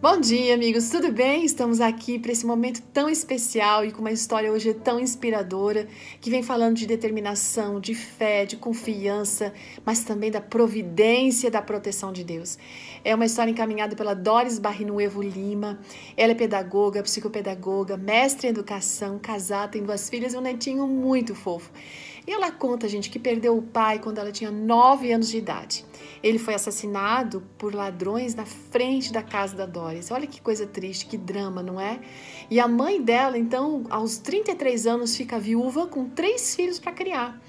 Bom dia, amigos, tudo bem? Estamos aqui para esse momento tão especial e com uma história hoje tão inspiradora que vem falando de determinação, de fé, de confiança, mas também da providência, da proteção de Deus. É uma história encaminhada pela Doris Barrinuevo Lima. Ela é pedagoga, psicopedagoga, mestre em educação, casada, tem duas filhas e um netinho muito fofo. E ela conta, gente, que perdeu o pai quando ela tinha 9 anos de idade. Ele foi assassinado por ladrões na frente da casa da Doris. Olha que coisa triste, que drama, não é? E a mãe dela, então, aos 33 anos, fica viúva com três filhos para criar.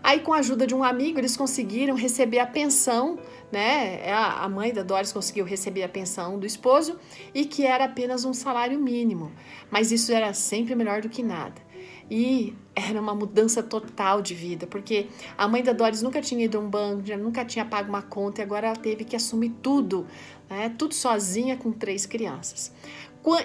Aí, com a ajuda de um amigo, eles conseguiram receber a pensão, né? É, a mãe da Doris conseguiu receber a pensão do esposo e que era apenas um salário mínimo. Mas isso era sempre melhor do que nada. E era uma mudança total de vida, porque a mãe da Doris nunca tinha ido a um banco, nunca tinha pago uma conta e agora ela teve que assumir tudo, né? tudo sozinha com três crianças.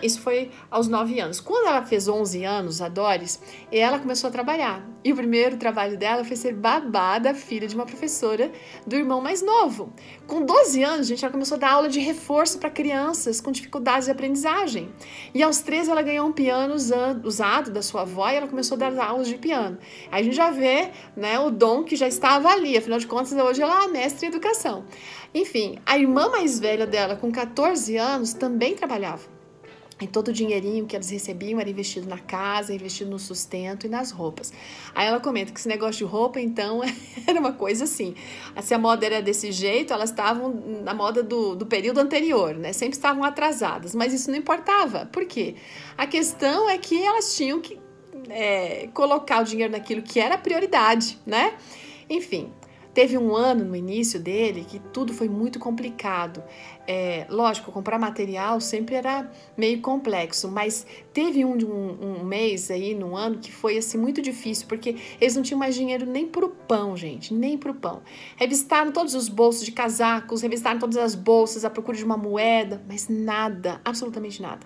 Isso foi aos 9 anos. Quando ela fez 11 anos, a Doris, ela começou a trabalhar. E o primeiro trabalho dela foi ser babá da filha de uma professora do irmão mais novo. Com 12 anos, gente, ela começou a dar aula de reforço para crianças com dificuldades de aprendizagem. E aos 13 ela ganhou um piano usado da sua avó e ela começou a dar aulas de piano. Aí a gente já vê né, o dom que já estava ali. Afinal de contas, hoje ela é mestre em educação. Enfim, a irmã mais velha dela, com 14 anos, também trabalhava. E todo o dinheirinho que eles recebiam era investido na casa, investido no sustento e nas roupas. Aí ela comenta que esse negócio de roupa, então, era uma coisa assim. Se a moda era desse jeito, elas estavam na moda do, do período anterior, né? Sempre estavam atrasadas, mas isso não importava. Por quê? A questão é que elas tinham que é, colocar o dinheiro naquilo que era prioridade, né? Enfim, Teve um ano no início dele que tudo foi muito complicado. É, lógico, comprar material sempre era meio complexo, mas teve um, um, um mês aí no ano que foi assim muito difícil, porque eles não tinham mais dinheiro nem pro pão, gente, nem pro pão. Revistaram todos os bolsos de casacos, revistaram todas as bolsas à procura de uma moeda, mas nada, absolutamente nada.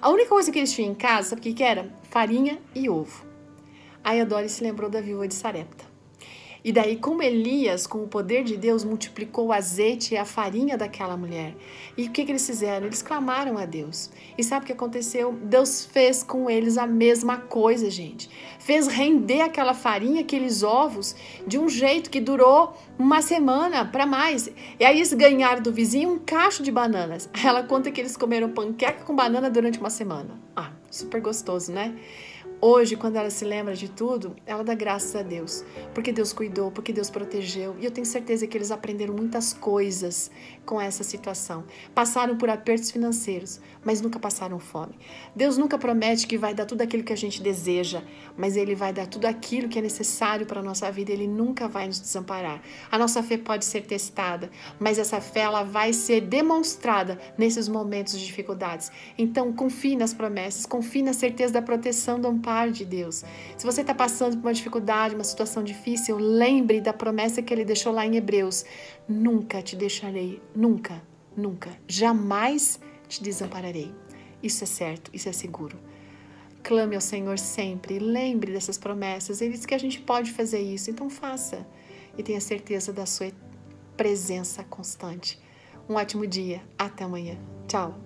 A única coisa que eles tinham em casa, sabe o que, que era? Farinha e ovo. Aí a Doris se lembrou da viúva de Sarepta. E daí, como Elias, com o poder de Deus, multiplicou o azeite e a farinha daquela mulher. E o que, que eles fizeram? Eles clamaram a Deus. E sabe o que aconteceu? Deus fez com eles a mesma coisa, gente. Fez render aquela farinha, aqueles ovos, de um jeito que durou uma semana para mais. E aí eles ganharam do vizinho um cacho de bananas. Ela conta que eles comeram panqueca com banana durante uma semana. Ah, super gostoso, né? Hoje, quando ela se lembra de tudo, ela dá graças a Deus, porque Deus cuidou, porque Deus protegeu. E eu tenho certeza que eles aprenderam muitas coisas com essa situação. Passaram por apertos financeiros, mas nunca passaram fome. Deus nunca promete que vai dar tudo aquilo que a gente deseja, mas Ele vai dar tudo aquilo que é necessário para a nossa vida. Ele nunca vai nos desamparar. A nossa fé pode ser testada, mas essa fé ela vai ser demonstrada nesses momentos de dificuldades. Então, confie nas promessas, confie na certeza da proteção do amparo de Deus. Se você está passando por uma dificuldade, uma situação difícil, lembre da promessa que ele deixou lá em Hebreus: Nunca te deixarei, nunca, nunca, jamais te desampararei. Isso é certo, isso é seguro. Clame ao Senhor sempre, lembre dessas promessas. Ele diz que a gente pode fazer isso, então faça. E tenha certeza da sua presença constante. Um ótimo dia. Até amanhã. Tchau.